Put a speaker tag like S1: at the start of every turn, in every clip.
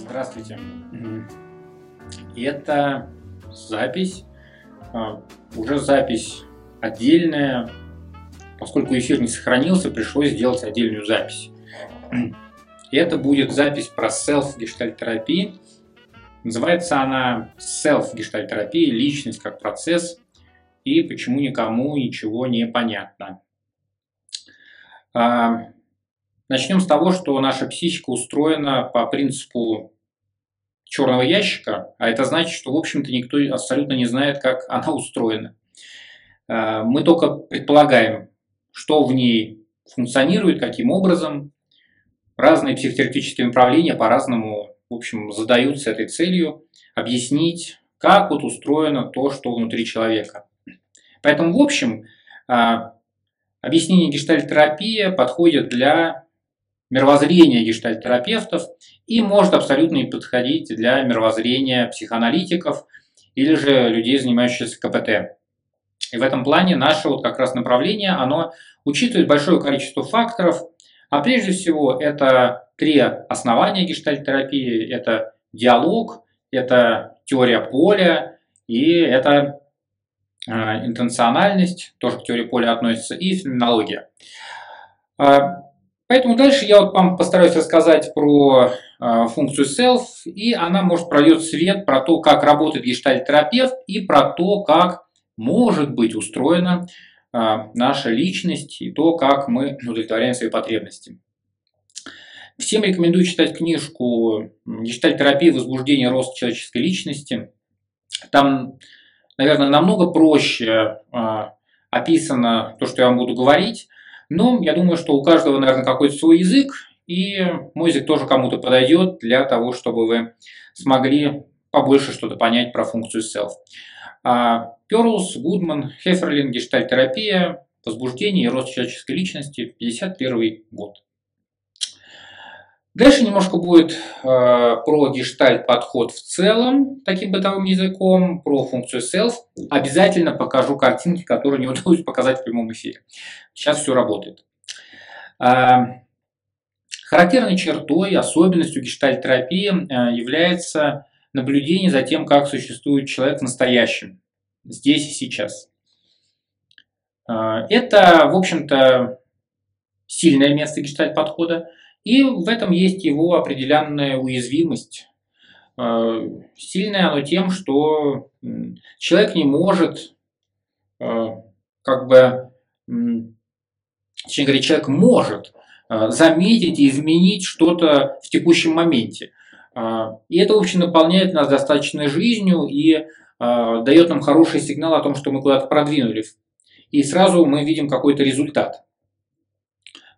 S1: Здравствуйте. Это запись, а, уже запись отдельная. Поскольку эфир не сохранился, пришлось сделать отдельную запись. Это будет запись про self-гештальтерапии. Называется она self-гештальтерапия, личность как процесс и почему никому ничего не понятно. Начнем с того, что наша психика устроена по принципу черного ящика, а это значит, что, в общем-то, никто абсолютно не знает, как она устроена. А, мы только предполагаем, что в ней функционирует, каким образом. Разные психотерапевтические направления по-разному, в общем, задаются этой целью объяснить, как вот устроено то, что внутри человека. Поэтому, в общем, а, объяснение гештальтерапии подходит для мировоззрения гештальтерапевтов и может абсолютно не подходить для мировоззрения психоаналитиков или же людей, занимающихся КПТ. И в этом плане наше вот как раз направление, оно учитывает большое количество факторов, а прежде всего это три основания гештальтерапии. Это диалог, это теория поля и это э, интенциональность, тоже к теории поля относится, и феноменология. Поэтому дальше я вот вам постараюсь рассказать про э, функцию self, и она, может, прольет свет про то, как работает гештальт-терапевт, и про то, как может быть устроена э, наша личность, и то, как мы удовлетворяем свои потребности. Всем рекомендую читать книжку «Гештальт-терапия. Возбуждение и рост человеческой личности». Там, наверное, намного проще э, описано то, что я вам буду говорить, но я думаю, что у каждого, наверное, какой-то свой язык, и мой язык тоже кому-то подойдет для того, чтобы вы смогли побольше что-то понять про функцию self. Перлс, Гудман, Хеферлин, гештальтерапия, возбуждение и рост человеческой личности, 51 год. Дальше немножко будет э, про гештальт подход в целом, таким бытовым языком, про функцию self. Обязательно покажу картинки, которые не удалось показать в прямом эфире. Сейчас все работает. Э, характерной чертой, особенностью гештальт-терапии э, является наблюдение за тем, как существует человек в настоящем, здесь и сейчас. Э, это, в общем-то, сильное место гештальт-подхода. И в этом есть его определенная уязвимость. Э, сильное оно тем, что человек не может, э, как бы, точнее говоря, человек может э, заметить и изменить что-то в текущем моменте. И это, в общем, наполняет нас достаточной жизнью и дает нам хороший сигнал о том, что мы куда-то продвинулись. И сразу мы видим какой-то результат.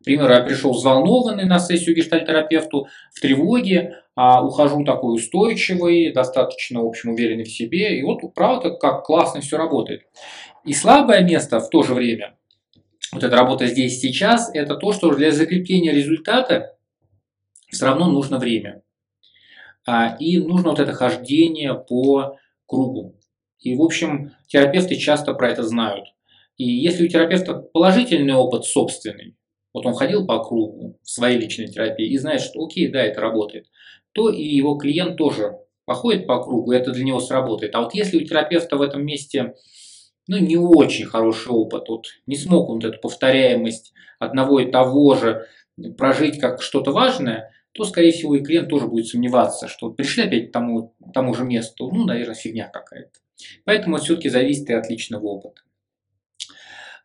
S1: К примеру, я пришел взволнованный на сессию гештальтерапевту, в тревоге, а ухожу такой устойчивый, достаточно, в общем, уверенный в себе. И вот, правда, как классно все работает. И слабое место в то же время, вот эта работа здесь сейчас, это то, что для закрепления результата все равно нужно время. А, и нужно вот это хождение по кругу. И, в общем, терапевты часто про это знают. И если у терапевта положительный опыт собственный, вот он ходил по кругу в своей личной терапии и знает, что окей, да, это работает, то и его клиент тоже походит по кругу, и это для него сработает. А вот если у терапевта в этом месте ну, не очень хороший опыт, вот не смог он эту повторяемость одного и того же прожить как что-то важное, то, скорее всего, и клиент тоже будет сомневаться, что пришли опять к тому, тому же месту, ну, наверное, фигня какая-то. Поэтому все-таки зависит и от личного опыта.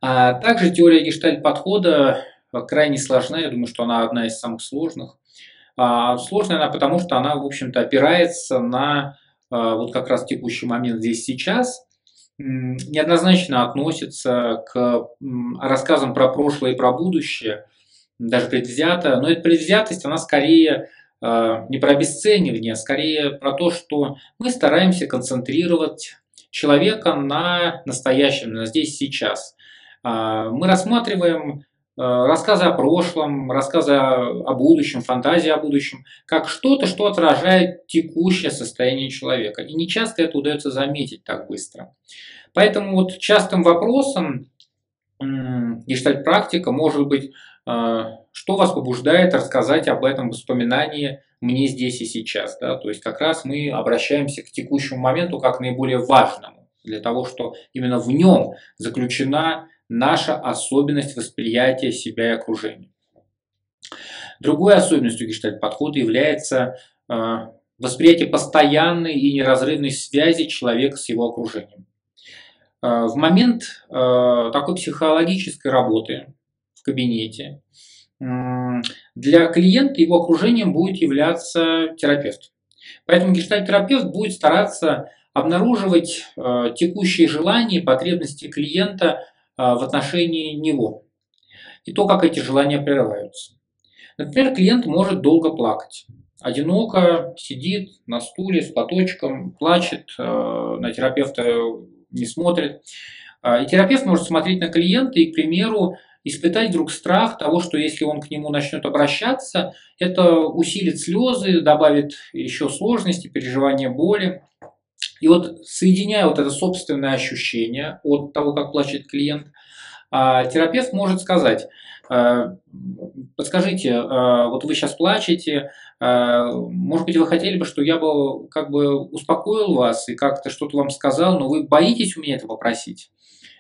S1: А также теория гештальт-подхода крайне сложна, я думаю, что она одна из самых сложных. А, сложная она потому, что она, в общем-то, опирается на а, вот как раз текущий момент здесь сейчас, неоднозначно относится к рассказам про прошлое и про будущее, даже предвзято, но эта предвзятость, она скорее а, не про обесценивание, а скорее про то, что мы стараемся концентрировать человека на настоящем, на здесь сейчас. Мы рассматриваем Э, рассказы о прошлом, рассказы о будущем, фантазии о будущем, как что-то, что отражает текущее состояние человека. И не часто это удается заметить так быстро. Поэтому вот частым вопросом гештальт-практика может быть что вас побуждает рассказать об этом воспоминании мне здесь и сейчас. Да? То есть как раз мы обращаемся к текущему моменту как наиболее важному, для того, что именно в нем заключена наша особенность восприятия себя и окружения. Другой особенностью гештальт-подхода является э, восприятие постоянной и неразрывной связи человека с его окружением. Э, в момент э, такой психологической работы в кабинете для клиента его окружением будет являться терапевт. Поэтому гештальт-терапевт будет стараться обнаруживать текущие желания и потребности клиента в отношении него и то, как эти желания прерываются. Например, клиент может долго плакать. Одиноко сидит на стуле с платочком, плачет, э, на терапевта не смотрит. А, и терапевт может смотреть на клиента и, к примеру, испытать вдруг страх того, что если он к нему начнет обращаться, это усилит слезы, добавит еще сложности, переживания боли. И вот соединяя вот это собственное ощущение от того, как плачет клиент, а, терапевт может сказать, Э, подскажите, э, вот вы сейчас плачете, э, может быть, вы хотели бы, что я бы как бы успокоил вас и как-то что-то вам сказал, но вы боитесь у меня это попросить?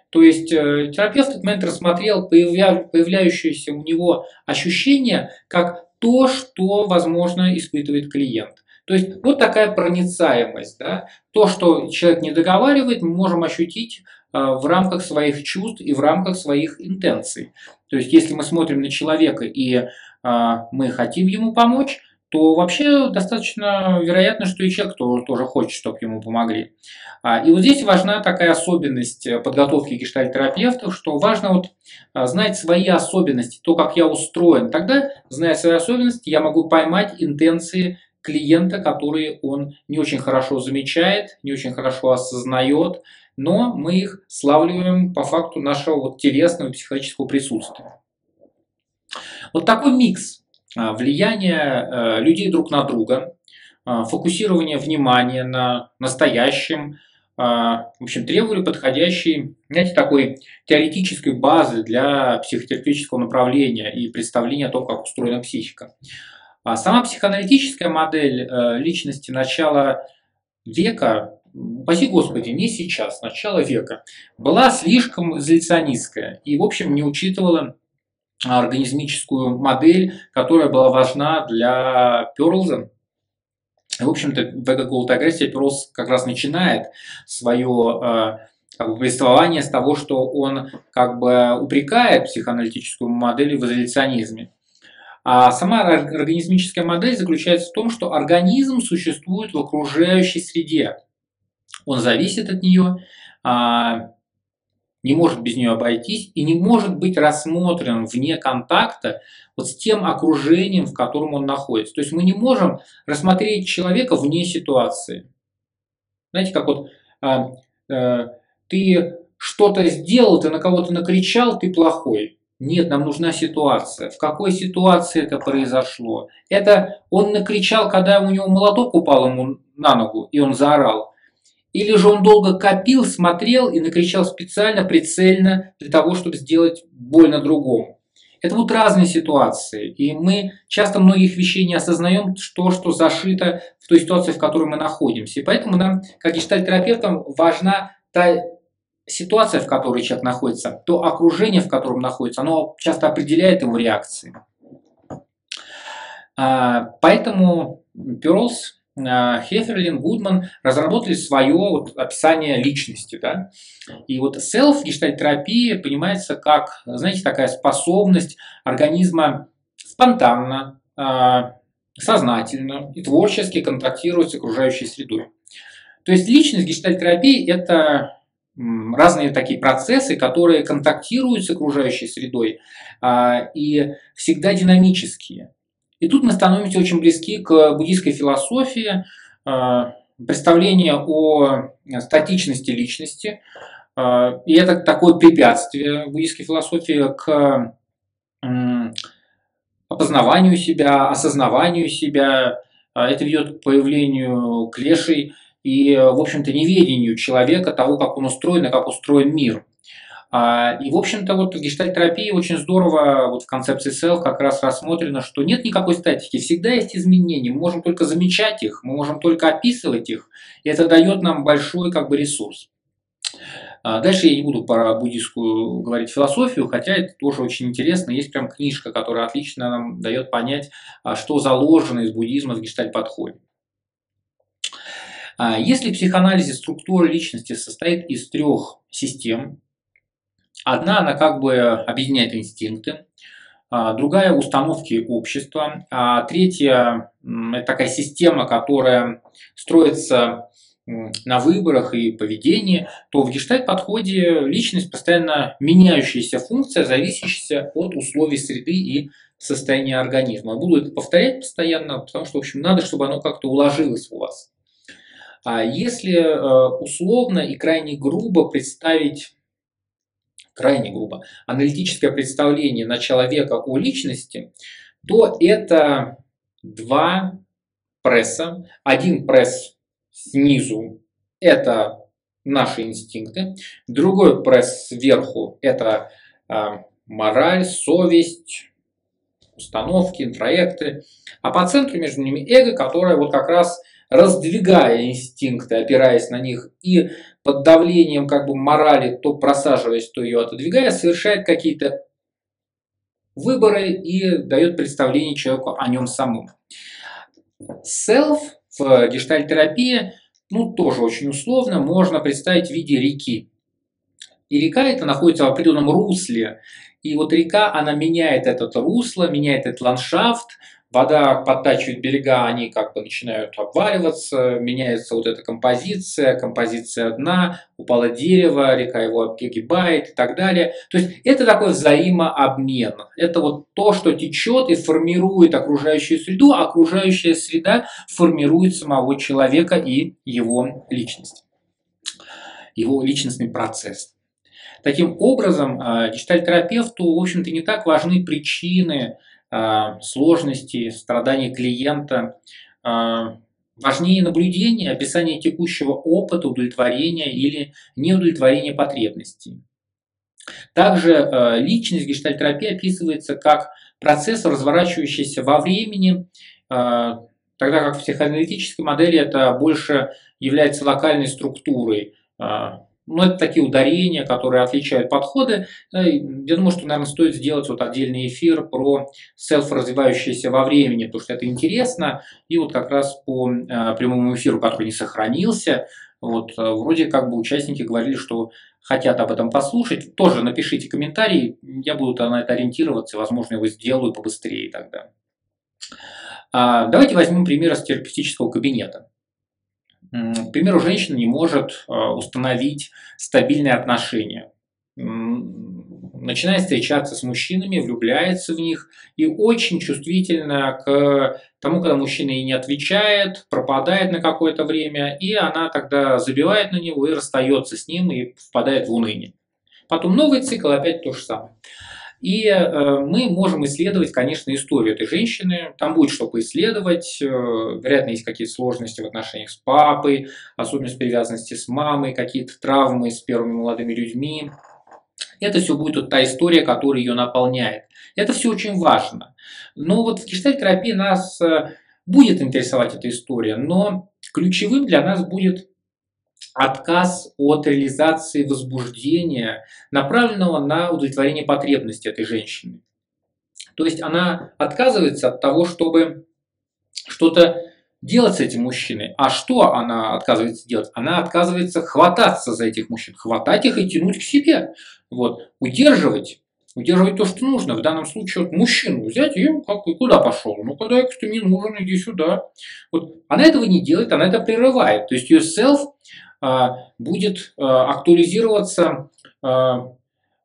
S1: То есть терапевт этот момент рассмотрел появля... появляющееся у него ощущение как то, что, возможно, испытывает клиент. То есть вот такая проницаемость. Да? То, что человек не договаривает, мы можем ощутить в рамках своих чувств и в рамках своих интенций. То есть, если мы смотрим на человека и а, мы хотим ему помочь, то вообще достаточно вероятно, что и человек тоже, хочет, чтобы ему помогли. А, и вот здесь важна такая особенность подготовки гештальтерапевтов, что важно вот а, знать свои особенности, то, как я устроен. Тогда, зная свои особенности, я могу поймать интенции клиента, которые он не очень хорошо замечает, не очень хорошо осознает, но мы их славливаем по факту нашего вот телесного психологического присутствия. Вот такой микс а, влияния э, людей друг на друга, а, фокусирование внимания на настоящем, а, в общем, требовали подходящей, знаете, такой теоретической базы для психотерапевтического направления и представления о том, как устроена психика. Сама психоаналитическая модель э, личности начала века упаси Господи, не сейчас, начало века, была слишком изоляционистская и, в общем, не учитывала организмическую модель, которая была важна для Перлза. В общем-то, в этой агрессии Перлз как раз начинает свое э, как бы, повествование с того, что он как бы упрекает психоаналитическую модель в изоляционизме. А сама организмическая модель заключается в том, что организм существует в окружающей среде он зависит от нее, а, не может без нее обойтись и не может быть рассмотрен вне контакта вот с тем окружением, в котором он находится. То есть мы не можем рассмотреть человека вне ситуации. Знаете, как вот а, а, ты что-то сделал, ты на кого-то накричал, ты плохой. Нет, нам нужна ситуация. В какой ситуации это произошло? Это он накричал, когда у него молоток упал ему на ногу, и он заорал. Или же он долго копил, смотрел и накричал специально, прицельно для того, чтобы сделать больно другому. Это вот разные ситуации, и мы часто многих вещей не осознаем, что, что зашито в той ситуации, в которой мы находимся. И поэтому нам, как гештальтерапевтам, важна та ситуация, в которой человек находится, то окружение, в котором находится, оно часто определяет его реакции. А, поэтому Перлс Э, Хеферлин, Гудман разработали свое вот описание личности. Да? И вот self гештальтерапия понимается как, знаете, такая способность организма спонтанно, э, сознательно и творчески контактировать с окружающей средой. То есть личность гештальтерапии – это разные такие процессы, которые контактируют с окружающей средой э, и всегда динамические. И тут мы становимся очень близки к буддийской философии, а, представление о статичности личности. А, и это такое препятствие в буддийской философии к опознаванию себя, осознаванию себя. А, это ведет к появлению клешей и, в общем-то, неведению человека того, как он устроен и как устроен мир. А, и, в общем-то, вот в гештальтерапии очень здорово вот в концепции self как раз рассмотрено, что нет никакой статики, всегда есть изменения, мы можем только замечать их, мы можем только описывать их, и это дает нам большой как бы ресурс. А, дальше я не буду про буддийскую говорить философию, хотя это тоже очень интересно. Есть прям книжка, которая отлично нам дает понять, а, что заложено из буддизма в гештальт-подходе. А, если в психоанализе структура личности состоит из трех систем, одна она как бы объединяет инстинкты, другая – установки общества, а третья – это такая система, которая строится на выборах и поведении, то в гештальт-подходе личность постоянно меняющаяся функция, зависящая от условий среды и состояния организма. Я буду это повторять постоянно, потому что, в общем, надо, чтобы оно как-то уложилось у вас. А если э, условно и крайне грубо представить, крайне грубо, аналитическое представление на человека о личности, то это два пресса. Один пресс снизу – это наши инстинкты, другой пресс сверху – это э, мораль, совесть, установки, интроекты, а по центру между ними эго, которое вот как раз раздвигая инстинкты, опираясь на них и под давлением как бы морали, то просаживаясь, то ее отодвигая, совершает какие-то выборы и дает представление человеку о нем самом. Self в гештальтерапии, ну, тоже очень условно, можно представить в виде реки. И река это находится в определенном русле. И вот река, она меняет это русло, меняет этот ландшафт, вода подтачивает берега, они как бы начинают обваливаться, меняется вот эта композиция, композиция дна, упало дерево, река его огибает и так далее. То есть это такой взаимообмен. Это вот то, что течет и формирует окружающую среду, а окружающая среда формирует самого человека и его личность, его личностный процесс. Таким образом, а, гештальтерапевту, в общем-то, не так важны причины сложности, страдания клиента. А, важнее наблюдение, описание текущего опыта, удовлетворения или неудовлетворения потребностей. Также а, личность гештальтерапии описывается как процесс, разворачивающийся во времени, тогда как в психоаналитической модели это больше является локальной структурой ну, это такие ударения, которые отличают подходы. Э, я думаю, что, наверное, стоит сделать вот отдельный эфир про селф-развивающееся во времени, потому что это интересно. И вот как раз по э, прямому эфиру, который не сохранился, вот, э, вроде как бы участники говорили, что хотят об этом послушать. Тоже напишите комментарий, я буду на это ориентироваться, возможно, его сделаю побыстрее тогда. А, давайте возьмем пример из терапевтического кабинета. К примеру, женщина не может а, установить стабильные отношения. Начинает встречаться с мужчинами, влюбляется в них и очень чувствительна к тому, когда мужчина ей не отвечает, пропадает на какое-то время, и она тогда забивает на него и расстается с ним и впадает в уныние. Потом новый цикл, опять то же самое. И э, мы можем исследовать, конечно, историю этой женщины. Там будет что поисследовать. Э, вероятно, есть какие-то сложности в отношениях с папой, особенность привязанности с мамой, какие-то травмы с первыми молодыми людьми. Это все будет вот та история, которая ее наполняет. Это все очень важно. Но вот в гештальт-терапии нас э, будет интересовать эта история, но ключевым для нас будет отказ от реализации возбуждения, направленного на удовлетворение потребностей этой женщины. То есть она отказывается от того, чтобы что-то делать с этим мужчиной. А что она отказывается делать? Она отказывается хвататься за этих мужчин, хватать их и тянуть к себе. Вот. Удерживать удерживать то, что нужно. В данном случае вот мужчину взять и как и куда пошел? Ну, когда не нужен, иди сюда. Вот. Она этого не делает, она это прерывает. То есть ее self будет а, актуализироваться а,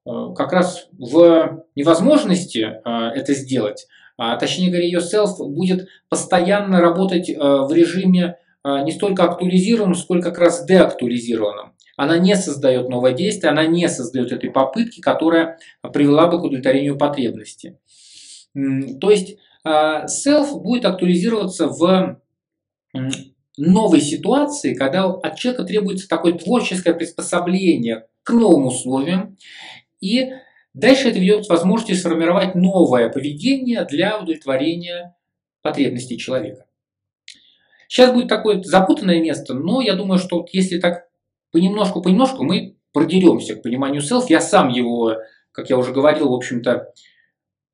S1: как раз в невозможности это сделать, а точнее говоря, ее self будет постоянно работать в режиме не столько актуализированном, сколько как раз деактуализированном. Она не создает новое действие, она не создает этой попытки, которая привела бы к удовлетворению потребности. То есть self будет актуализироваться в новой ситуации, когда от человека требуется такое творческое приспособление к новым условиям. И дальше это ведет к возможности сформировать новое поведение для удовлетворения потребностей человека. Сейчас будет такое запутанное место, но я думаю, что вот если так понемножку-понемножку мы продеремся к пониманию селф. Я сам его, как я уже говорил, в общем-то,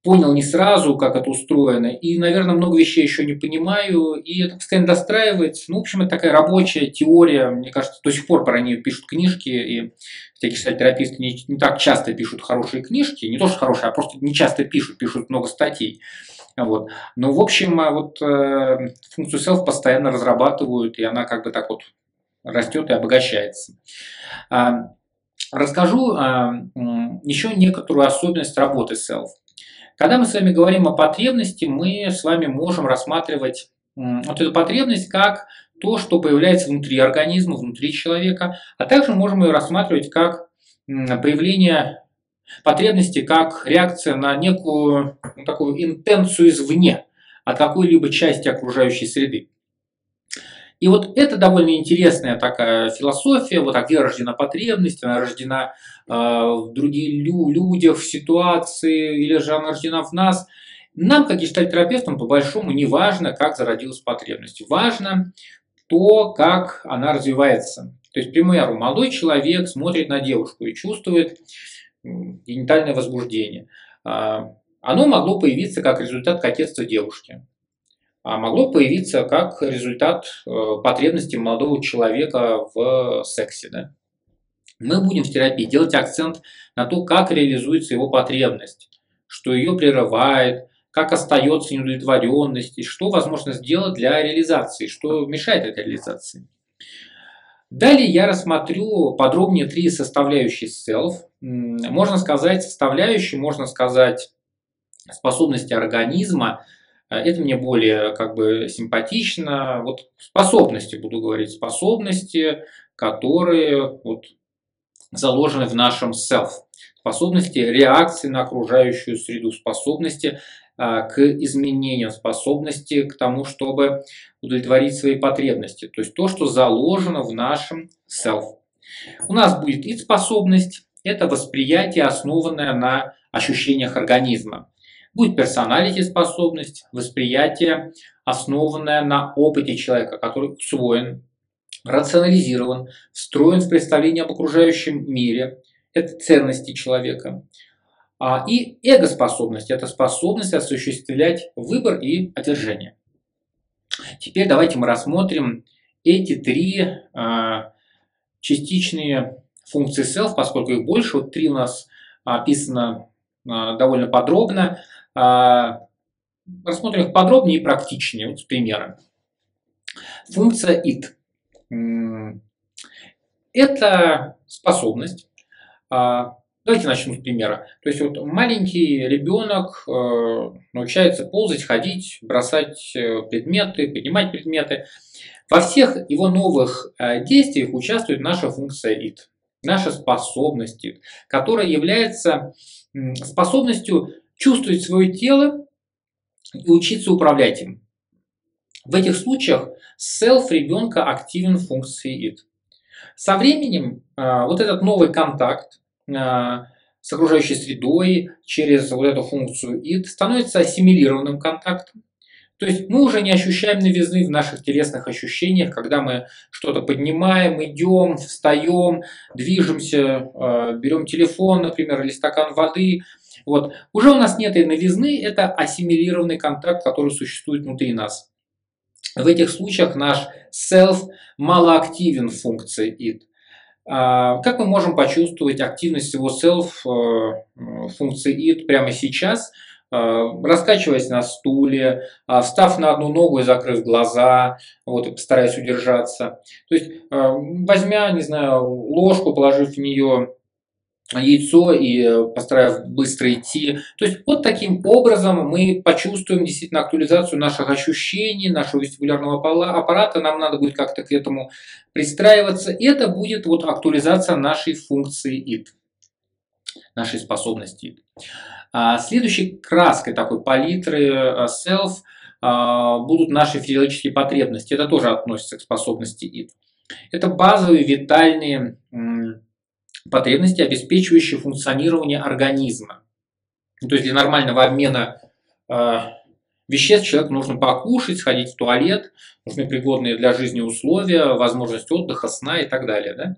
S1: понял не сразу, как это устроено, и, наверное, много вещей еще не понимаю, и это постоянно достраивается. Ну, в общем, это такая рабочая теория, мне кажется, до сих пор про нее пишут книжки, и всякие кстати, не, не так часто пишут хорошие книжки, не то что хорошие, а просто не часто пишут, пишут много статей. Вот. Но, в общем, а вот э, функцию self постоянно разрабатывают, и она как бы так вот растет и обогащается. А, расскажу а, еще некоторую особенность работы self. Когда мы с вами говорим о потребности, мы с вами можем рассматривать вот эту потребность как то, что появляется внутри организма, внутри человека, а также можем ее рассматривать как проявление потребности, как реакция на некую ну, такую интенцию извне, от какой-либо части окружающей среды. И вот это довольно интересная такая философия, вот так где рождена потребность, она рождена э, в других лю людях, в ситуации, или же она рождена в нас. Нам, как гештальтерапевтам, по большому не важно, как зародилась потребность. Важно то, как она развивается. То есть, к примеру, молодой человек смотрит на девушку и чувствует генитальное возбуждение. А, оно могло появиться как результат кокетства девушки а могло появиться как результат э, потребности молодого человека в сексе. Да? Мы будем в терапии делать акцент на то, как реализуется его потребность, что ее прерывает, как остается неудовлетворенность и что возможно сделать для реализации, что мешает этой реализации. Далее я рассмотрю подробнее три составляющие self. Можно сказать составляющие, можно сказать способности организма – а это мне более как бы симпатично. Вот способности, буду говорить, способности, которые вот заложены в нашем self. Способности реакции на окружающую среду, способности а, к изменениям, способности к тому, чтобы удовлетворить свои потребности. То есть то, что заложено в нашем self. У нас будет и способность, это восприятие, основанное на ощущениях организма. Будет персоналити способность, восприятие, основанное на опыте человека, который усвоен, рационализирован, встроен в представление об окружающем мире. Это ценности человека. А, и эго-способность – это способность осуществлять выбор и отвержение. Теперь давайте мы рассмотрим эти три а, частичные функции self, поскольку их больше. Вот три у нас описано а, довольно подробно. А, рассмотрим их подробнее и практичнее, вот с примером. Функция it. Это способность. А, давайте начнем с примера. То есть вот маленький ребенок э, научается ползать, ходить, бросать э, предметы, поднимать предметы. Во всех его новых э, действиях участвует наша функция it, наша способность которая является способностью чувствовать свое тело и учиться управлять им. В этих случаях self ребенка активен в функции it. Со временем а, вот этот новый контакт а, с окружающей средой через вот эту функцию it становится ассимилированным контактом. То есть мы уже не ощущаем новизны в наших телесных ощущениях, когда мы что-то поднимаем, идем, встаем, движемся, а, берем телефон, например, или стакан воды – вот. Уже у нас нет этой новизны, это ассимилированный контакт, который существует внутри нас. В этих случаях наш self малоактивен в функции it. А, как мы можем почувствовать активность его self э, в функции it прямо сейчас, э, раскачиваясь на стуле, встав на одну ногу и закрыв глаза, вот, и постараясь удержаться. То есть, э, возьмя, не знаю, ложку, положив в нее яйцо и э, постараюсь быстро идти. То есть вот таким образом мы почувствуем действительно актуализацию наших ощущений, нашего вестибулярного аппарата. Нам надо будет как-то к этому пристраиваться. Это будет вот актуализация нашей функции IT, нашей способности. А следующей краской такой палитры э, self а, будут наши физиологические потребности. Это тоже относится к способности IT. Это базовые витальные потребности, обеспечивающие функционирование организма. То есть для нормального обмена э, веществ человеку нужно покушать, сходить в туалет, нужны пригодные для жизни условия, возможность отдыха, сна и так далее. Да?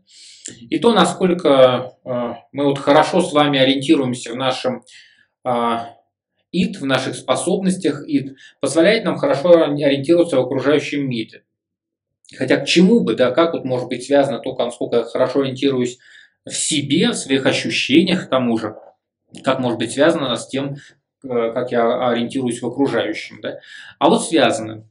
S1: И то, насколько э, мы вот хорошо с вами ориентируемся в нашем э, ид, в наших способностях ид, позволяет нам хорошо ориентироваться в окружающем мире. Хотя к чему бы, да, как вот может быть связано то, насколько я хорошо ориентируюсь в себе, в своих ощущениях к тому же, как может быть связано с тем, э, как я ориентируюсь в окружающем. Да? А вот связано.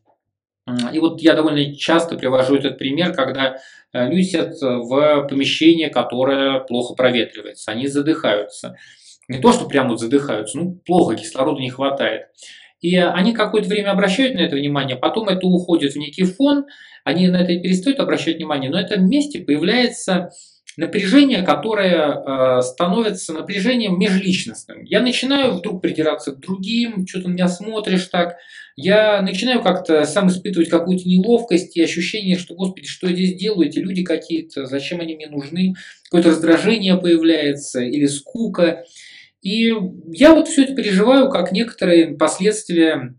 S1: И вот я довольно часто привожу этот пример, когда э, люди сидят в помещении, которое плохо проветривается, они задыхаются. Не то, что прямо задыхаются, ну плохо, кислорода не хватает. И они какое-то время обращают на это внимание, потом это уходит в некий фон, они на это перестают обращать внимание, но в этом месте появляется напряжение, которое э, становится напряжением межличностным. Я начинаю вдруг придираться к другим, что ты меня смотришь так. Я начинаю как-то сам испытывать какую-то неловкость и ощущение, что, господи, что я здесь делаю, эти люди какие-то, зачем они мне нужны. Какое-то раздражение появляется или скука. И я вот все это переживаю как некоторые последствия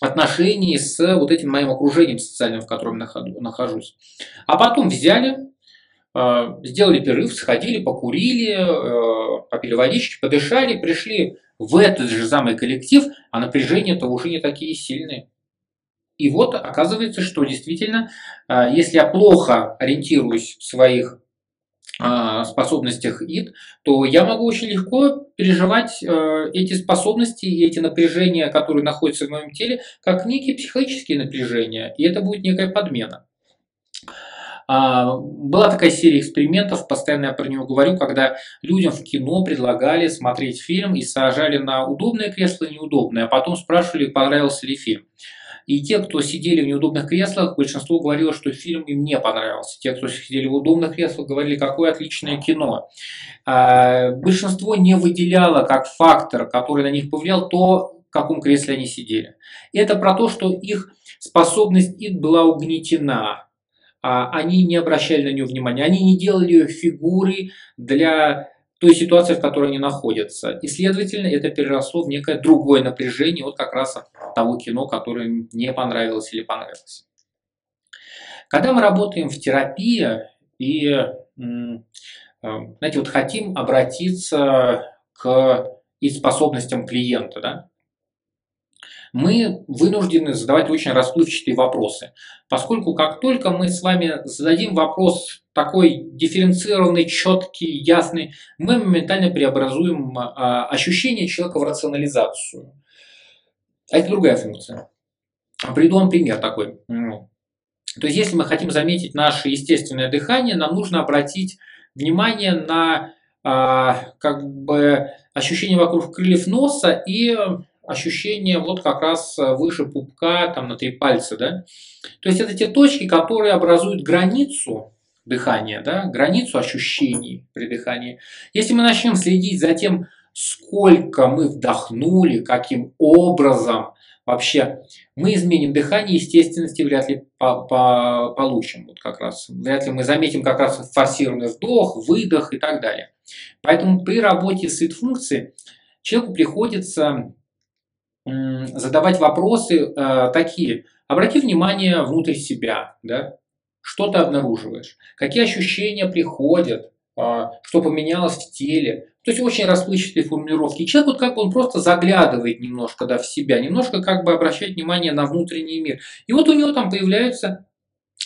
S1: отношений с вот этим моим окружением социальным, в котором нахожусь. А потом взяли, сделали перерыв, сходили, покурили, э, попили водички, подышали, пришли в этот же самый коллектив, а напряжения-то уже не такие сильные. И вот оказывается, что действительно, э, если я плохо ориентируюсь в своих способностях ИД, то я могу очень легко переживать э, эти способности и эти напряжения, которые находятся в моем теле, как некие психологические напряжения, и это будет некая подмена. А, была такая серия экспериментов, постоянно я про него говорю, когда людям в кино предлагали смотреть фильм и сажали на удобное кресло и неудобное, а потом спрашивали, понравился ли фильм. И те, кто сидели в неудобных креслах, большинство говорило, что фильм им не понравился. Те, кто сидели в удобных креслах, говорили, какое отличное кино. А, большинство не выделяло как фактор, который на них повлиял, то, в каком кресле они сидели. Это про то, что их способность их была угнетена. А они не обращали на нее внимания, они не делали ее фигурой для той ситуации, в которой они находятся. И, следовательно, это переросло в некое другое напряжение, вот как раз того кино, которое не понравилось или понравилось. Когда мы работаем в терапии и, э, знаете, вот хотим обратиться к и способностям клиента, да, мы вынуждены задавать очень расплывчатые вопросы, поскольку как только мы с вами зададим вопрос такой дифференцированный, четкий, ясный, мы моментально преобразуем а, ощущение человека в рационализацию. А это другая функция. Приведу вам пример такой. То есть, если мы хотим заметить наше естественное дыхание, нам нужно обратить внимание на а, как бы ощущение вокруг крыльев носа и ощущение вот как раз выше пупка, там на три пальца, да. То есть это те точки, которые образуют границу дыхания, да, границу ощущений при дыхании. Если мы начнем следить за тем, сколько мы вдохнули, каким образом вообще мы изменим дыхание, естественности вряд ли по -по получим. Вот как раз. Вряд ли мы заметим как раз форсированный вдох, выдох и так далее. Поэтому при работе с ид-функцией человеку приходится задавать вопросы э, такие. Обрати внимание внутрь себя, да? что ты обнаруживаешь, какие ощущения приходят, э, что поменялось в теле. То есть очень расплывчатые формулировки. человек вот как бы он просто заглядывает немножко да, в себя, немножко как бы обращает внимание на внутренний мир. И вот у него там появляются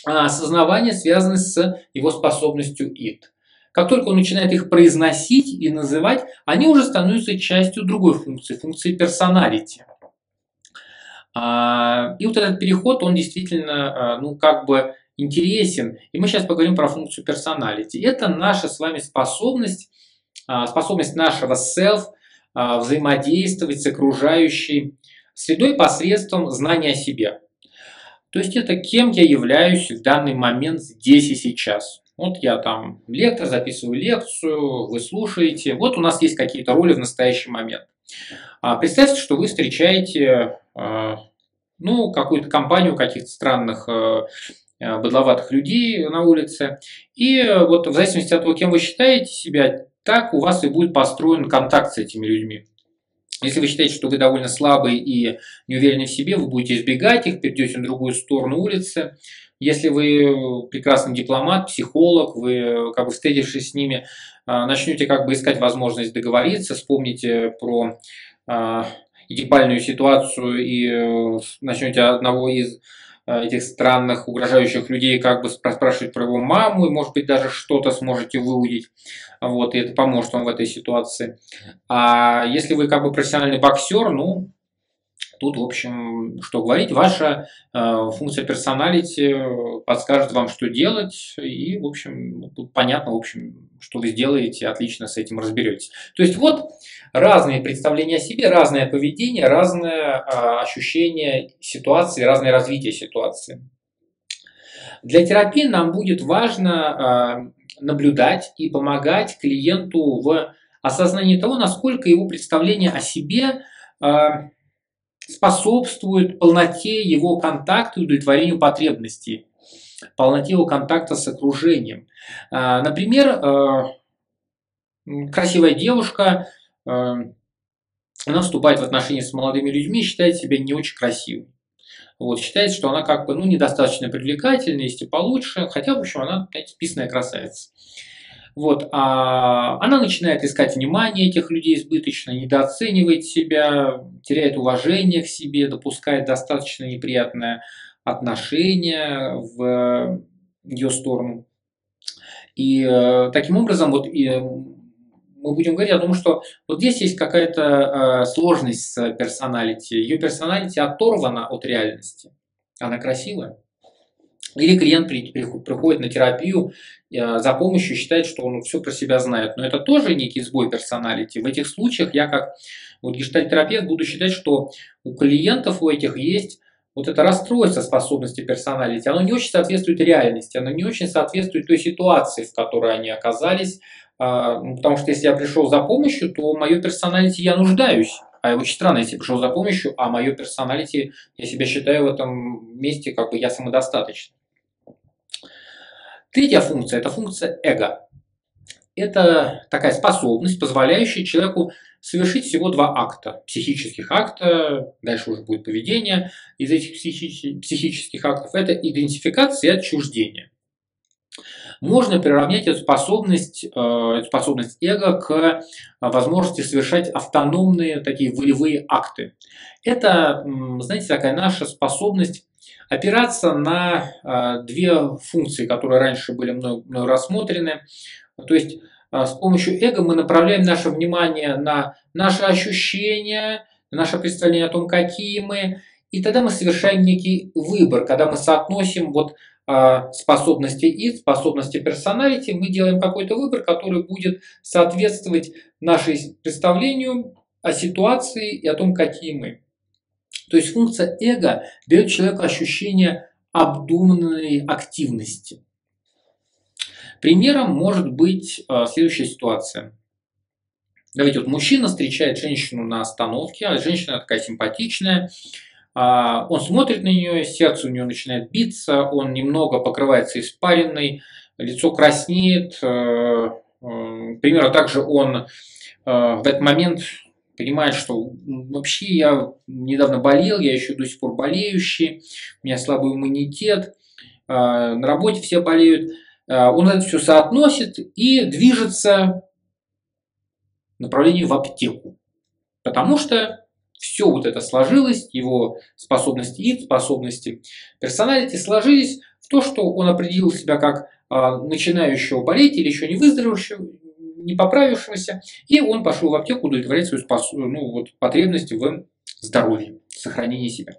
S1: а, осознавания, связанные с его способностью ид. Как только он начинает их произносить и называть, они уже становятся частью другой функции, функции персоналити. А, и вот этот переход, он действительно, а, ну, как бы интересен. И мы сейчас поговорим про функцию персоналити. Это наша с вами способность, а, способность нашего self взаимодействовать с окружающей средой посредством знания о себе. То есть это кем я являюсь в данный момент здесь и сейчас. Вот я там лектор, записываю лекцию, вы слушаете. Вот у нас есть какие-то роли в настоящий момент. Представьте, что вы встречаете ну, какую-то компанию каких-то странных э, быдловатых людей на улице. И вот в зависимости от того, кем вы считаете себя, так у вас и будет построен контакт с этими людьми. Если вы считаете, что вы довольно слабый и не уверены в себе, вы будете избегать их, перейдете на другую сторону улицы. Если вы прекрасный дипломат, психолог, вы, как бы встретившись с ними, а, начнете как бы искать возможность договориться, вспомните про этипальную ситуацию и э, начнете одного из э, этих странных, угрожающих людей как бы спрашивать про его маму, и, может быть, даже что-то сможете выудить. Вот, и это поможет вам в этой ситуации. А если вы как бы профессиональный боксер, ну, Тут, в общем, что говорить, ваша э, функция персоналити подскажет вам, что делать, и, в общем, тут понятно, в общем, что вы сделаете, отлично с этим разберетесь. То есть вот разные представления о себе, разное поведение, разное э, ощущение ситуации, разное развитие ситуации. Для терапии нам будет важно э, наблюдать и помогать клиенту в осознании того, насколько его представление о себе э, способствует полноте его контакта и удовлетворению потребностей, полноте его контакта с окружением. А, например, а, красивая девушка, а, она вступает в отношения с молодыми людьми, считает себя не очень красивой. Вот, считает, что она как бы ну, недостаточно привлекательна, есть и получше, хотя, в общем, она, знаете, писная красавица. Вот, а она начинает искать внимание этих людей избыточно, недооценивает себя, теряет уважение к себе, допускает достаточно неприятное отношение в ее сторону. И э, таким образом вот и, мы будем говорить о том, что вот здесь есть какая-то э, сложность с персоналити. Ее персоналити оторвана от реальности. Она красивая. Или клиент приходит на терапию э, за помощью, считает, что он все про себя знает. Но это тоже некий сбой персоналити. В этих случаях я как вот гештальтерапевт буду считать, что у клиентов у этих есть вот это расстройство способности персоналити, оно не очень соответствует реальности, оно не очень соответствует той ситуации, в которой они оказались. А, ну, потому что если я пришел за помощью, то мое персоналити я нуждаюсь. А очень странно, если пришел за помощью, а мое персоналити, я себя считаю в этом месте, как бы я самодостаточный. Третья функция – это функция эго. Это такая способность, позволяющая человеку совершить всего два акта. Психических акта, дальше уже будет поведение из этих психических актов. Это идентификация и отчуждение. Можно приравнять эту способность, э, эту способность эго к возможности совершать автономные такие волевые акты. Это, знаете, такая наша способность опираться на а, две функции, которые раньше были мной, рассмотрены. То есть а, с помощью эго мы направляем наше внимание на наши ощущения, на наше представление о том, какие мы, и тогда мы совершаем некий выбор, когда мы соотносим вот а, способности и способности персоналити, мы делаем какой-то выбор, который будет соответствовать нашей представлению о ситуации и о том, какие мы. То есть функция эго дает человеку ощущение обдуманной активности. Примером может быть э, следующая ситуация. Давайте, вот мужчина встречает женщину на остановке, а женщина такая симпатичная, а, он смотрит на нее, сердце у нее начинает биться, он немного покрывается испаренной, лицо краснеет. Э, э, примерно также он в этот момент понимает, что вообще я недавно болел, я еще до сих пор болеющий, у меня слабый иммунитет, а, на работе все болеют. А, он это все соотносит и движется в направлении в аптеку. Потому что все вот это сложилось, его способности и способности персоналити сложились в то, что он определил себя как а, начинающего болеть или еще не выздоровевшего, не поправившегося, и он пошел в аптеку удовлетворять свою спос... ну, вот, потребность в здоровье, сохранении себя.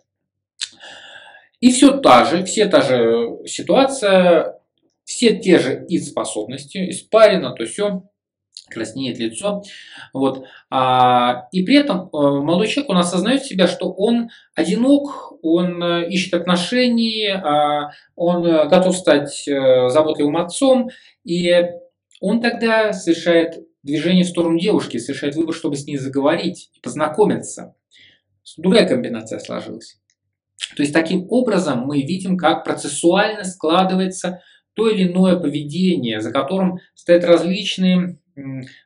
S1: И все та же, все та же ситуация, все те же и способности, испарено, то все, краснеет лицо. Вот. А, и при этом э, молодой человек, он осознает себя, что он одинок, он э, ищет отношений, а, он э, готов стать заботливым отцом, и он тогда совершает движение в сторону девушки, совершает выбор, чтобы с ней заговорить и познакомиться. Другая комбинация сложилась. То есть таким образом мы видим, как процессуально складывается то или иное поведение, за которым стоят различные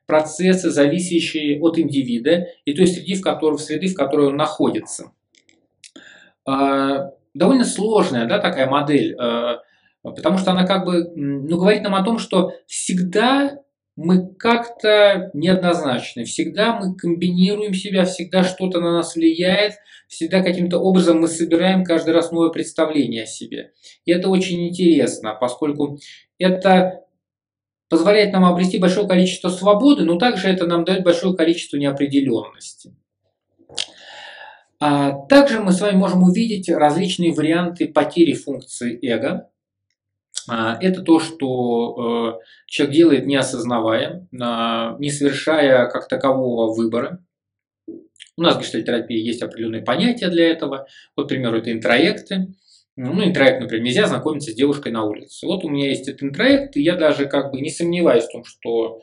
S1: процессы, зависящие от индивида и той среды, в которой, среды, в которой он находится. А, довольно сложная да, такая модель, а, потому что она как бы ну, говорит нам о том, что всегда мы как-то неоднозначны, всегда мы комбинируем себя, всегда что-то на нас влияет, всегда каким-то образом мы собираем каждый раз новое представление о себе. И это очень интересно, поскольку это позволяет нам обрести большое количество свободы, но также это нам дает большое количество неопределенности. А также мы с вами можем увидеть различные варианты потери функции эго. А, это то, что э, человек делает не осознавая, а, не совершая как такового выбора. У нас в гештальтерапии есть определенные понятия для этого. Вот, к примеру, это интроекты. Ну, интроект, например, нельзя знакомиться с девушкой на улице. Вот у меня есть этот интроект, и я даже как бы не сомневаюсь в том, что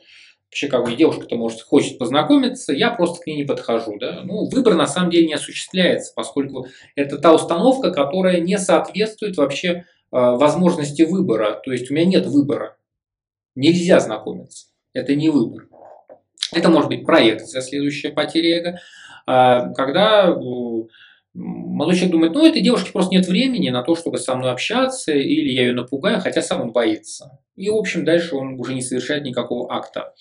S1: вообще как бы девушка-то может хочет познакомиться, я просто к ней не подхожу. Да? Ну, выбор на самом деле не осуществляется, поскольку это та установка, которая не соответствует вообще возможности выбора. То есть у меня нет выбора. Нельзя знакомиться. Это не выбор. Это может быть проекция, следующая потеря эго, а, когда Молодой человек думает, ну, этой девушке просто нет времени на то, чтобы со мной общаться, или я ее напугаю, хотя сам он боится. И, в общем, дальше он уже не совершает никакого акта.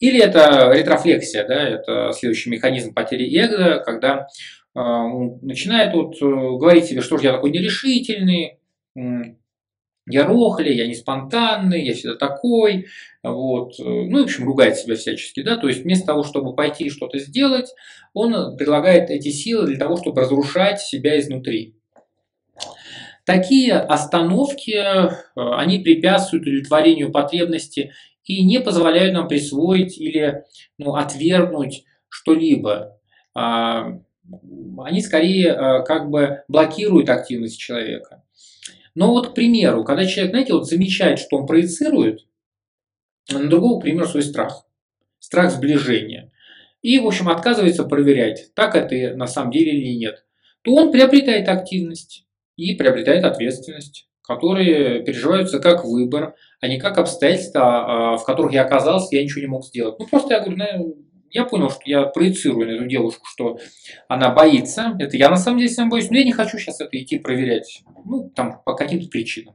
S1: Или это ретрофлексия, да, это следующий механизм потери эго, когда э, он начинает вот, э, говорить себе, что же я такой нерешительный, я рохли, я не спонтанный, я всегда такой, вот, ну, в общем, ругает себя всячески, да, то есть вместо того, чтобы пойти что-то сделать, он предлагает эти силы для того, чтобы разрушать себя изнутри. Такие остановки, э, они препятствуют удовлетворению потребности и не позволяют нам присвоить или ну, отвергнуть что-либо. А, они скорее э, как бы блокируют активность человека. Но вот, к примеру, когда человек, знаете, вот замечает, что он проецирует, на другого, к примеру, свой страх. Страх сближения. И, в общем, отказывается проверять, так это на самом деле или нет. То он приобретает активность и приобретает ответственность, которые переживаются как выбор, а не как обстоятельства, а, в которых я оказался, я ничего не мог сделать. Ну, просто я говорю, ну, я понял, что я проецирую на эту девушку, что она боится. Это я на самом деле сам боюсь, но я не хочу сейчас это идти проверять. Ну, там, по каким-то причинам.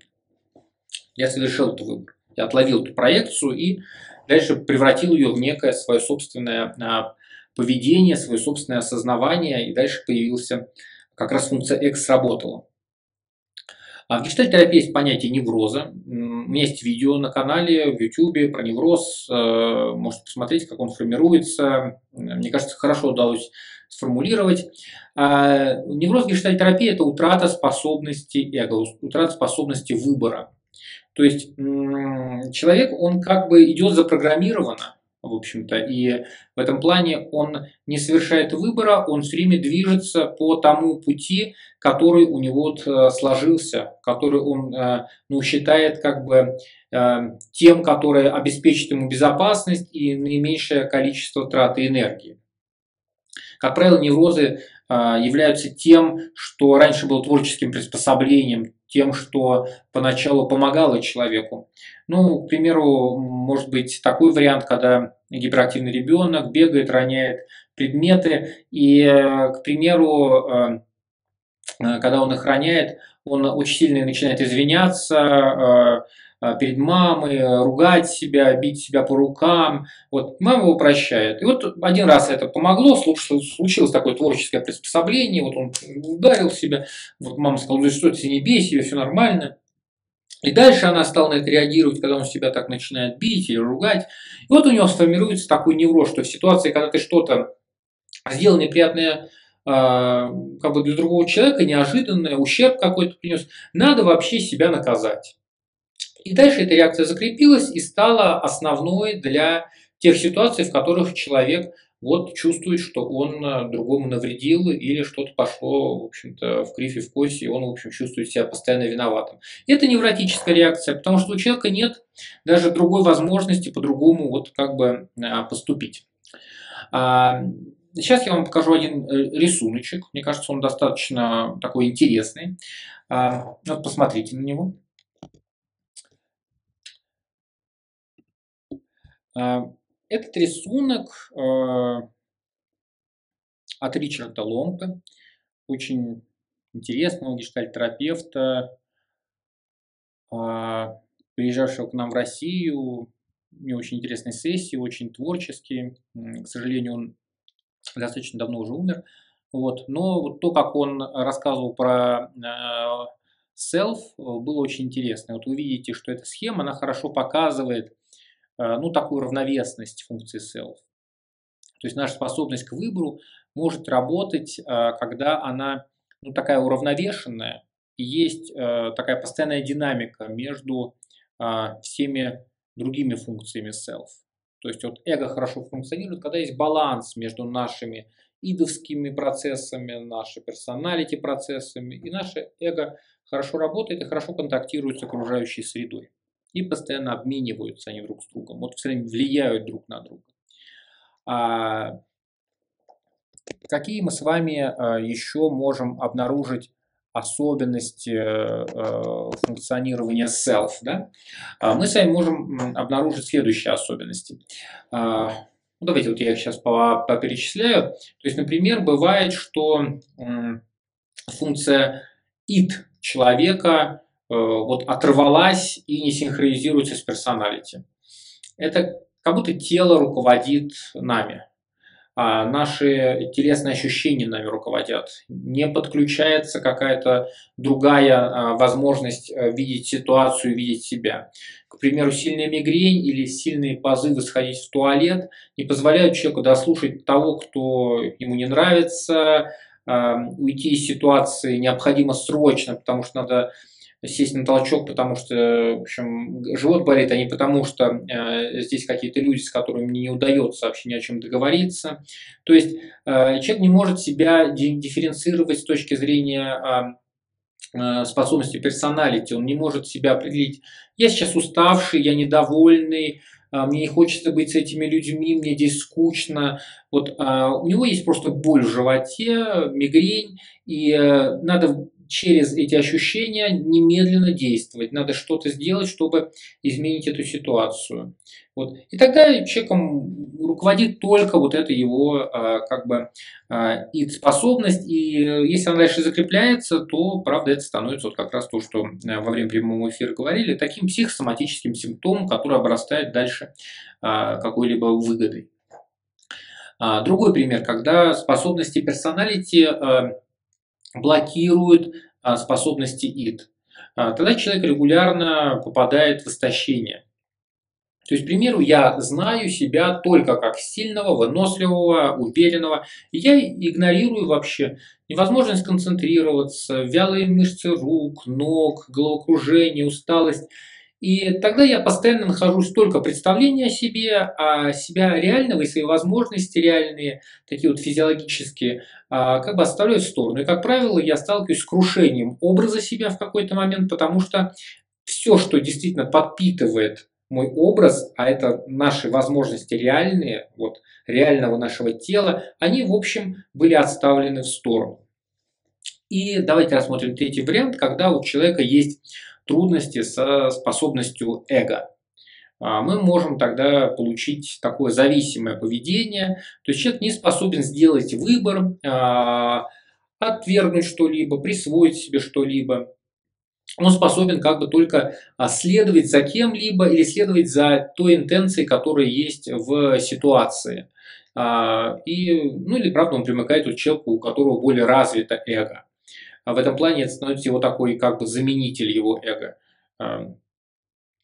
S1: Я совершил этот выбор. Я отловил эту проекцию и дальше превратил ее в некое свое собственное а, поведение, свое собственное осознавание, и дальше появился, как раз функция X сработала. А в гештальтерапии есть понятие невроза. У меня есть видео на канале в YouTube про невроз. Э, можете посмотреть, как он формируется. Мне кажется, хорошо удалось сформулировать. А, невроз гештальтерапии – это утрата способности эго, утрата способности выбора. То есть человек, он как бы идет запрограммированно в общем-то. И в этом плане он не совершает выбора, он все время движется по тому пути, который у него э, сложился, который он э, ну, считает как бы э, тем, который обеспечит ему безопасность и наименьшее количество траты энергии. Как правило, неврозы являются тем, что раньше было творческим приспособлением, тем, что поначалу помогало человеку. Ну, к примеру, может быть такой вариант, когда гиперактивный ребенок бегает, роняет предметы, и, к примеру, э, э, когда он их роняет, он очень сильно начинает извиняться, э, перед мамой, ругать себя, бить себя по рукам. Вот мама его прощает. И вот один раз это помогло, случилось такое творческое приспособление, вот он ударил себя, вот мама сказала, что ты не бей себя, все нормально. И дальше она стала на это реагировать, когда он себя так начинает бить или ругать. И вот у него сформируется такой невроз, что в ситуации, когда ты что-то сделал неприятное а, как бы для другого человека, неожиданное, ущерб какой-то принес, надо вообще себя наказать. И дальше эта реакция закрепилась и стала основной для тех ситуаций, в которых человек вот чувствует, что он э, другому навредил или что-то пошло, в общем-то, в кривь и в кость, и он, в общем, чувствует себя постоянно виноватым. Это невротическая реакция, потому что у человека нет даже другой возможности по-другому вот как бы э, поступить. А, сейчас я вам покажу один рисуночек. Мне кажется, он достаточно такой интересный. Вот посмотрите на него. Этот рисунок от Ричарда Ломпа, очень интересного гештальтерапевта, а, приезжавшего к нам в Россию. У него очень интересные сессии, очень творческие. К сожалению, он достаточно давно уже умер. Вот. Но вот то, как он рассказывал про а, self, было очень интересно. Вот вы видите, что эта схема, она хорошо показывает а, ну, такую равновесность функции self. То есть наша способность к выбору может работать, когда она ну, такая уравновешенная, и есть э, такая постоянная динамика между э, всеми другими функциями self. То есть вот эго хорошо функционирует, когда есть баланс между нашими идовскими процессами, нашими персоналити процессами, и наше эго хорошо работает и хорошо контактирует с окружающей средой. И постоянно обмениваются они друг с другом, вот все время влияют друг на друга. А какие мы с вами э, еще можем обнаружить особенности э, э, функционирования self, да, а мы с вами можем обнаружить следующие особенности. А, ну, давайте вот я их сейчас поперечисляю. То есть, например, бывает, что функция it человека вот оторвалась и не синхронизируется с персоналити. Это как будто тело руководит нами. А наши телесные ощущения нами руководят. Не подключается какая-то другая а, возможность э, видеть ситуацию, видеть себя. К примеру, сильная мигрень или сильные позывы сходить в туалет не позволяют человеку дослушать того, кто ему не нравится, а, уйти из ситуации необходимо срочно, потому что надо сесть на толчок, потому что, в общем, живот болит, а не потому что э, здесь какие-то люди, с которыми не удается вообще ни о чем договориться. То есть э, человек не может себя дифференцировать с точки зрения э, э, способности персоналити, он не может себя определить. Я сейчас уставший, я недовольный, э, мне не хочется быть с этими людьми, мне здесь скучно. Вот а, у него есть просто боль в животе, мигрень, и надо через эти ощущения немедленно действовать. Надо что-то сделать, чтобы изменить эту ситуацию. Вот. И тогда человеком руководит только вот эта его а, как бы а, и способность, и если она дальше закрепляется, то, правда, это становится вот как раз то, что э, во время прямого эфира говорили, таким психосоматическим симптомом, который обрастает дальше а, какой-либо выгодой. Другой пример, когда способности персоналити блокируют а, способности id. А, тогда человек регулярно попадает в истощение. То есть, к примеру, я знаю себя только как сильного, выносливого, уверенного. И я игнорирую вообще невозможность концентрироваться, вялые мышцы рук, ног, головокружение, усталость. И тогда я постоянно нахожусь только представления о себе, а себя реального и свои возможности реальные, такие вот физиологические, а, как бы оставляю в сторону. И, как правило, я сталкиваюсь с крушением образа себя в какой-то момент, потому что все, что действительно подпитывает мой образ, а это наши возможности реальные, вот, реального нашего тела, они, в общем, были отставлены в сторону. И давайте рассмотрим третий вариант, когда у человека есть трудности со способностью эго. А, мы можем тогда получить такое зависимое поведение. То есть человек не способен сделать выбор, а, отвергнуть что-либо, присвоить себе что-либо. Он способен как бы только а, следовать за кем-либо или следовать за той интенцией, которая есть в ситуации. И, ну или правда он примыкает к человеку, у которого более развито эго. А в этом плане это становится его такой как бы заменитель его эго. А,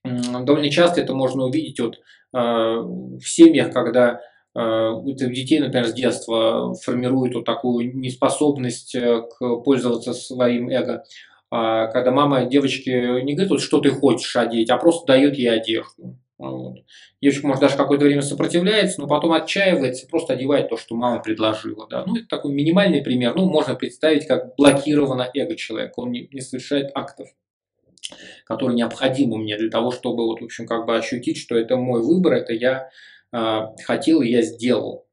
S1: довольно часто это можно увидеть вот, а, в семьях, когда у детей, например, с детства формируют вот такую неспособность э, к пользоваться своим эго. Когда мама девочке не говорит, что ты хочешь одеть, а просто дает ей одежду. Вот. Девочка, может, даже какое-то время сопротивляется, но потом отчаивается, просто одевает то, что мама предложила. Да? Ну, это такой минимальный пример. Ну, можно представить, как блокировано эго человека. Он не, не совершает актов, которые необходимы мне для того, чтобы, вот, в общем, как бы ощутить, что это мой выбор, это я э, хотел и я сделал.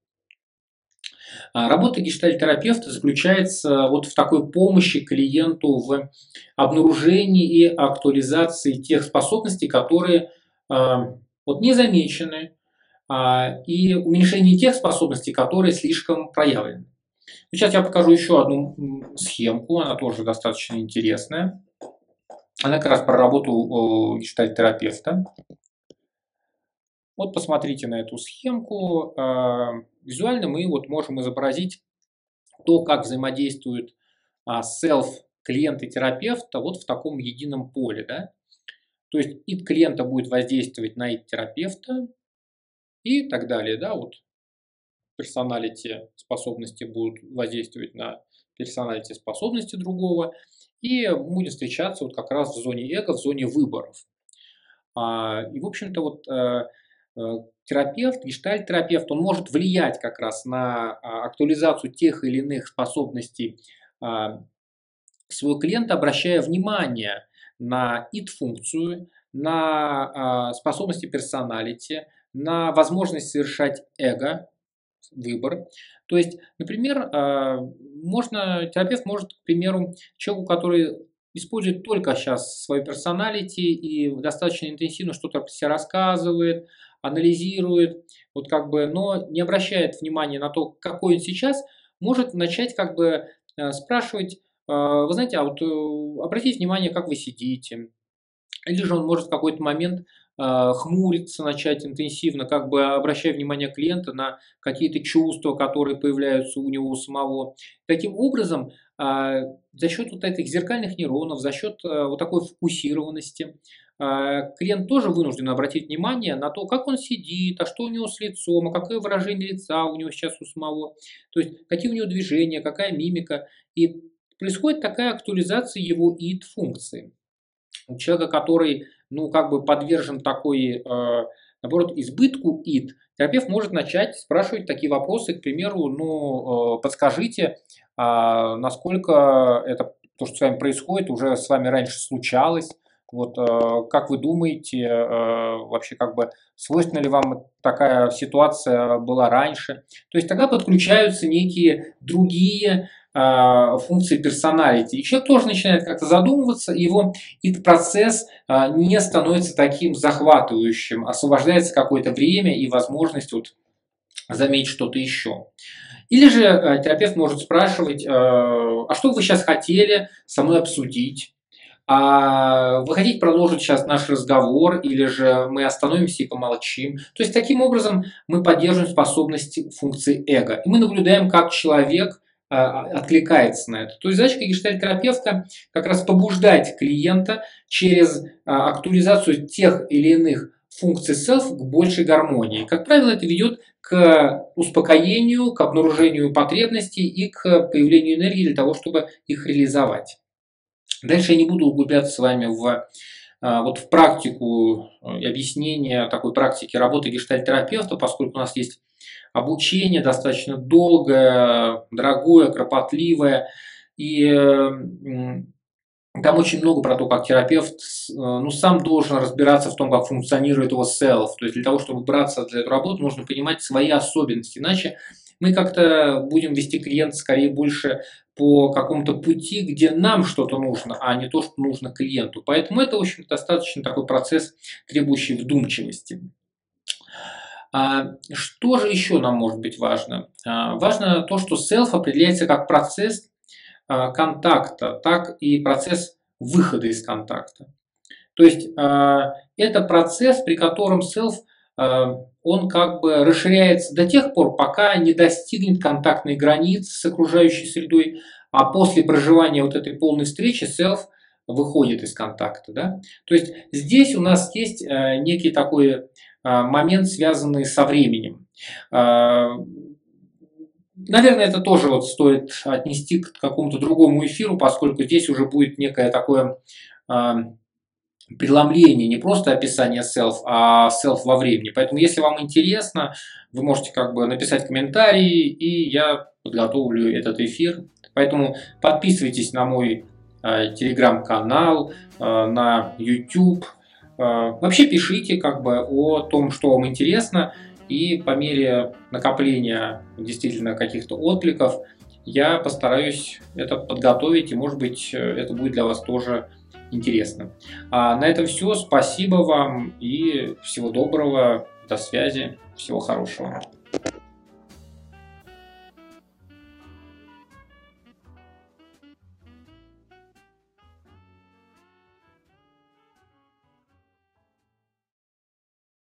S1: А работа гештальтерапевта заключается вот в такой помощи клиенту в обнаружении и актуализации тех способностей, которые а, вот не замечены, а, и уменьшении тех способностей, которые слишком проявлены. Сейчас я покажу еще одну схемку, она тоже достаточно интересная. Она как раз про работу гештальтерапевта. Вот посмотрите на эту схемку. А, визуально мы вот можем изобразить то, как взаимодействуют селф клиент и терапевта вот в таком едином поле. Да? То есть id клиента будет воздействовать на id терапевта и так далее. Да? Вот персоналити способности будут воздействовать на персоналити способности другого. И будет встречаться вот как раз в зоне эго, в зоне выборов. А, и, в общем-то, вот э, э, терапевт, гештальт-терапевт, он может влиять как раз на а, актуализацию тех или иных способностей а, своего клиента, обращая внимание на id-функцию, на способности персоналити, на возможность совершать эго, выбор. То есть, например, можно, терапевт может, к примеру, человеку, который использует только сейчас свою персоналити и достаточно интенсивно что-то себе рассказывает, анализирует, вот как бы, но не обращает внимания на то, какой он сейчас, может начать как бы э, спрашивать, вы знаете, а вот э, обратите внимание, как вы сидите. Или же он может в какой-то момент хмуриться, начать интенсивно, как бы обращая внимание клиента на какие-то чувства, которые появляются у него самого. Таким образом, за счет вот этих зеркальных нейронов, за счет вот такой фокусированности, а, клиент тоже вынужден обратить внимание на то, как он сидит, а что у него с лицом, а какое выражение лица у него сейчас у самого, то есть какие у него движения, какая мимика. И происходит такая актуализация его id-функции. У человека, который, ну, как бы подвержен такой, э, наоборот, избытку id, терапевт может начать спрашивать такие вопросы, к примеру, ну, э, подскажите, а насколько это то, что с вами происходит, уже с вами раньше случалось, вот э, как вы думаете, вообще как бы свойственна ли вам такая ситуация была раньше? То есть тогда подключаются некие другие функции персоналити. И человек тоже начинает как-то задумываться, его этот процесс не становится таким захватывающим, освобождается какое-то время и возможность вот заметить что-то еще. Или же терапевт может спрашивать, а что вы сейчас хотели со мной обсудить? а вы хотите продолжить сейчас наш разговор, или же мы остановимся и помолчим. То есть таким образом мы поддерживаем способности функции эго. И мы наблюдаем, как человек а, откликается на это. То есть задача гештальт-терапевта как раз побуждать клиента через а, актуализацию тех или иных функций self к большей гармонии. Как правило, это ведет к успокоению, к обнаружению потребностей и к появлению энергии для того, чтобы их реализовать. Дальше я не буду углубляться с вами в, а, вот в практику и объяснение такой практики работы гештальтерапевта, поскольку у нас есть обучение достаточно долгое, дорогое, кропотливое, и там очень много про то, как терапевт ну, сам должен разбираться в том, как функционирует его self. То есть для того, чтобы браться за эту работу, нужно понимать свои особенности. Иначе мы как-то будем вести клиента скорее больше по какому-то пути, где нам что-то нужно, а не то, что нужно клиенту. Поэтому это, в общем, достаточно такой процесс, требующий вдумчивости. А что же еще нам может быть важно? А, важно то, что self определяется как процесс а, контакта, так и процесс выхода из контакта. То есть это процесс, при котором Э, он как бы расширяется до тех пор, пока не достигнет контактной границы с окружающей средой, а после проживания вот этой полной встречи self выходит из контакта. Да? То есть здесь у нас есть э, некий такой э, момент, связанный со временем. Наверное, это тоже вот стоит отнести к какому-то другому эфиру, поскольку здесь уже будет некое такое преломление, не просто описание self, а self во времени. Поэтому, если вам интересно, вы можете как бы написать комментарии, и я подготовлю этот эфир. Поэтому подписывайтесь на мой э, телеграм-канал, э, на YouTube. Э, вообще пишите как бы о том, что вам интересно, И по мере накопления действительно каких-то откликов я постараюсь это подготовить, и, может быть, это будет для вас тоже интересно. А на этом все. Спасибо вам и всего доброго. До связи. Всего хорошего.